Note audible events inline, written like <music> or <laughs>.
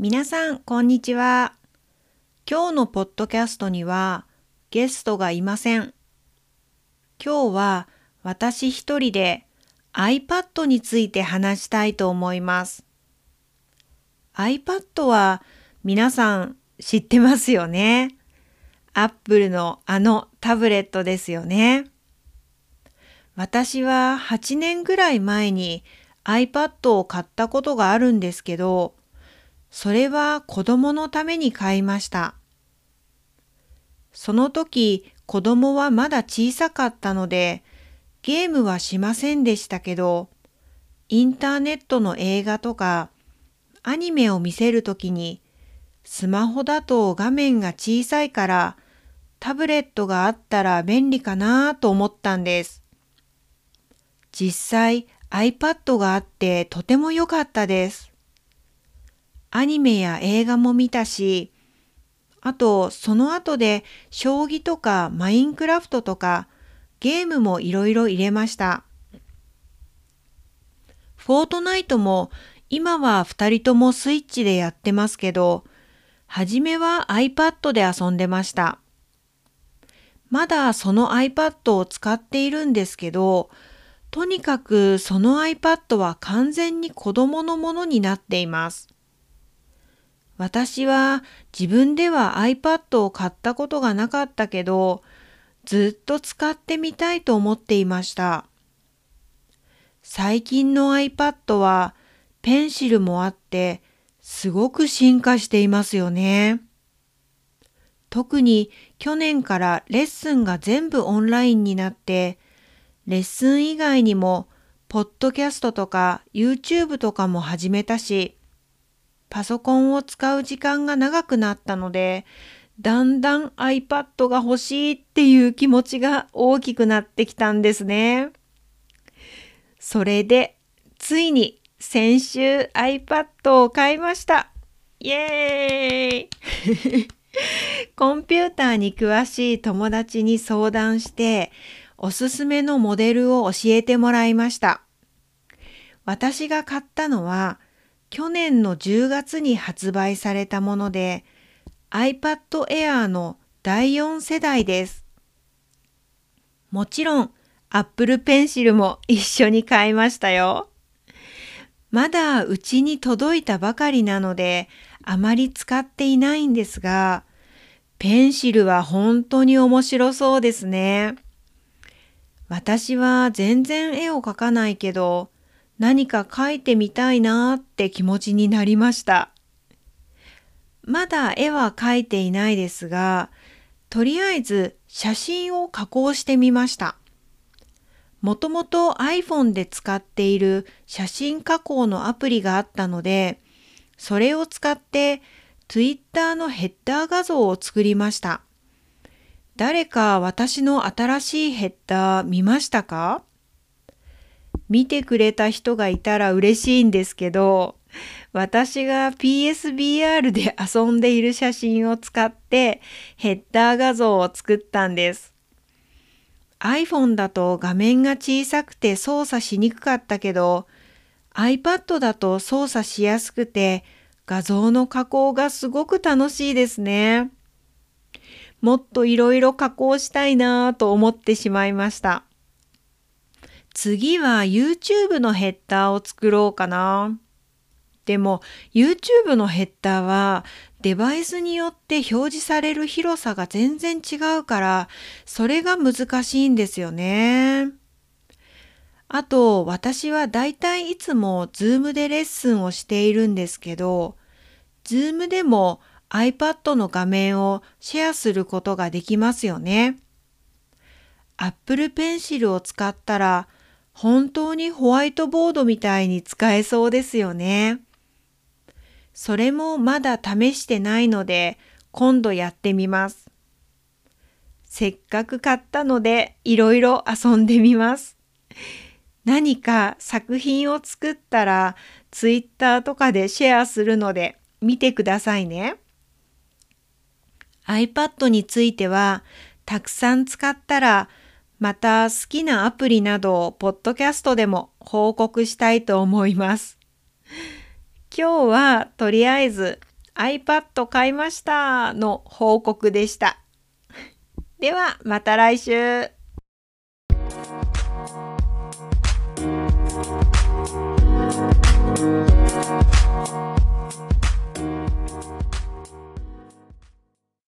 皆さん、こんにちは。今日のポッドキャストにはゲストがいません。今日は私一人で iPad について話したいと思います。iPad は皆さん知ってますよね。Apple のあのタブレットですよね。私は8年ぐらい前に iPad を買ったことがあるんですけど、それは子供のために買いました。その時子供はまだ小さかったのでゲームはしませんでしたけど、インターネットの映画とかアニメを見せるときにスマホだと画面が小さいからタブレットがあったら便利かなと思ったんです。実際 iPad があってとても良かったです。アニメや映画も見たし、あとその後で将棋とかマインクラフトとかゲームもいろいろ入れました。フォートナイトも今は二人ともスイッチでやってますけど、はじめは iPad で遊んでました。まだその iPad を使っているんですけど、とにかくその iPad は完全に子供のものになっています。私は自分では iPad を買ったことがなかったけど、ずっと使ってみたいと思っていました。最近の iPad はペンシルもあってすごく進化していますよね。特に去年からレッスンが全部オンラインになってレッスン以外にも、ポッドキャストとか YouTube とかも始めたし、パソコンを使う時間が長くなったので、だんだん iPad が欲しいっていう気持ちが大きくなってきたんですね。それで、ついに先週 iPad を買いました。イエーイ <laughs> コンピューターに詳しい友達に相談して、おすすめのモデルを教えてもらいました。私が買ったのは去年の10月に発売されたもので iPad Air の第4世代です。もちろん Apple Pencil も一緒に買いましたよ。まだうちに届いたばかりなのであまり使っていないんですが、ペンシルは本当に面白そうですね。私は全然絵を描かないけど、何か描いてみたいなって気持ちになりました。まだ絵は描いていないですが、とりあえず写真を加工してみました。もともと iPhone で使っている写真加工のアプリがあったので、それを使って Twitter のヘッダー画像を作りました。誰か私の新しいヘッダー見ましたか？見てくれた人がいたら嬉しいんですけど、私が PSBR で遊んでいる写真を使ってヘッダー画像を作ったんです。iPhone だと画面が小さくて操作しにくかったけど、iPad だと操作しやすくて画像の加工がすごく楽しいですね。もっといろいろ加工したいなぁと思ってしまいました。次は YouTube のヘッダーを作ろうかな。でも YouTube のヘッダーはデバイスによって表示される広さが全然違うからそれが難しいんですよね。あと私はだいたいいつも Zoom でレッスンをしているんですけど Zoom でも iPad の画面をシェアすることができますよね。Apple Pencil を使ったら本当にホワイトボードみたいに使えそうですよね。それもまだ試してないので今度やってみます。せっかく買ったのでいろいろ遊んでみます。何か作品を作ったら Twitter とかでシェアするので見てくださいね。iPad についてはたくさん使ったらまた好きなアプリなどをポッドキャストでも報告したいと思います。<laughs> 今日はとりあえず iPad 買いましたの報告でした。<laughs> ではまた来週。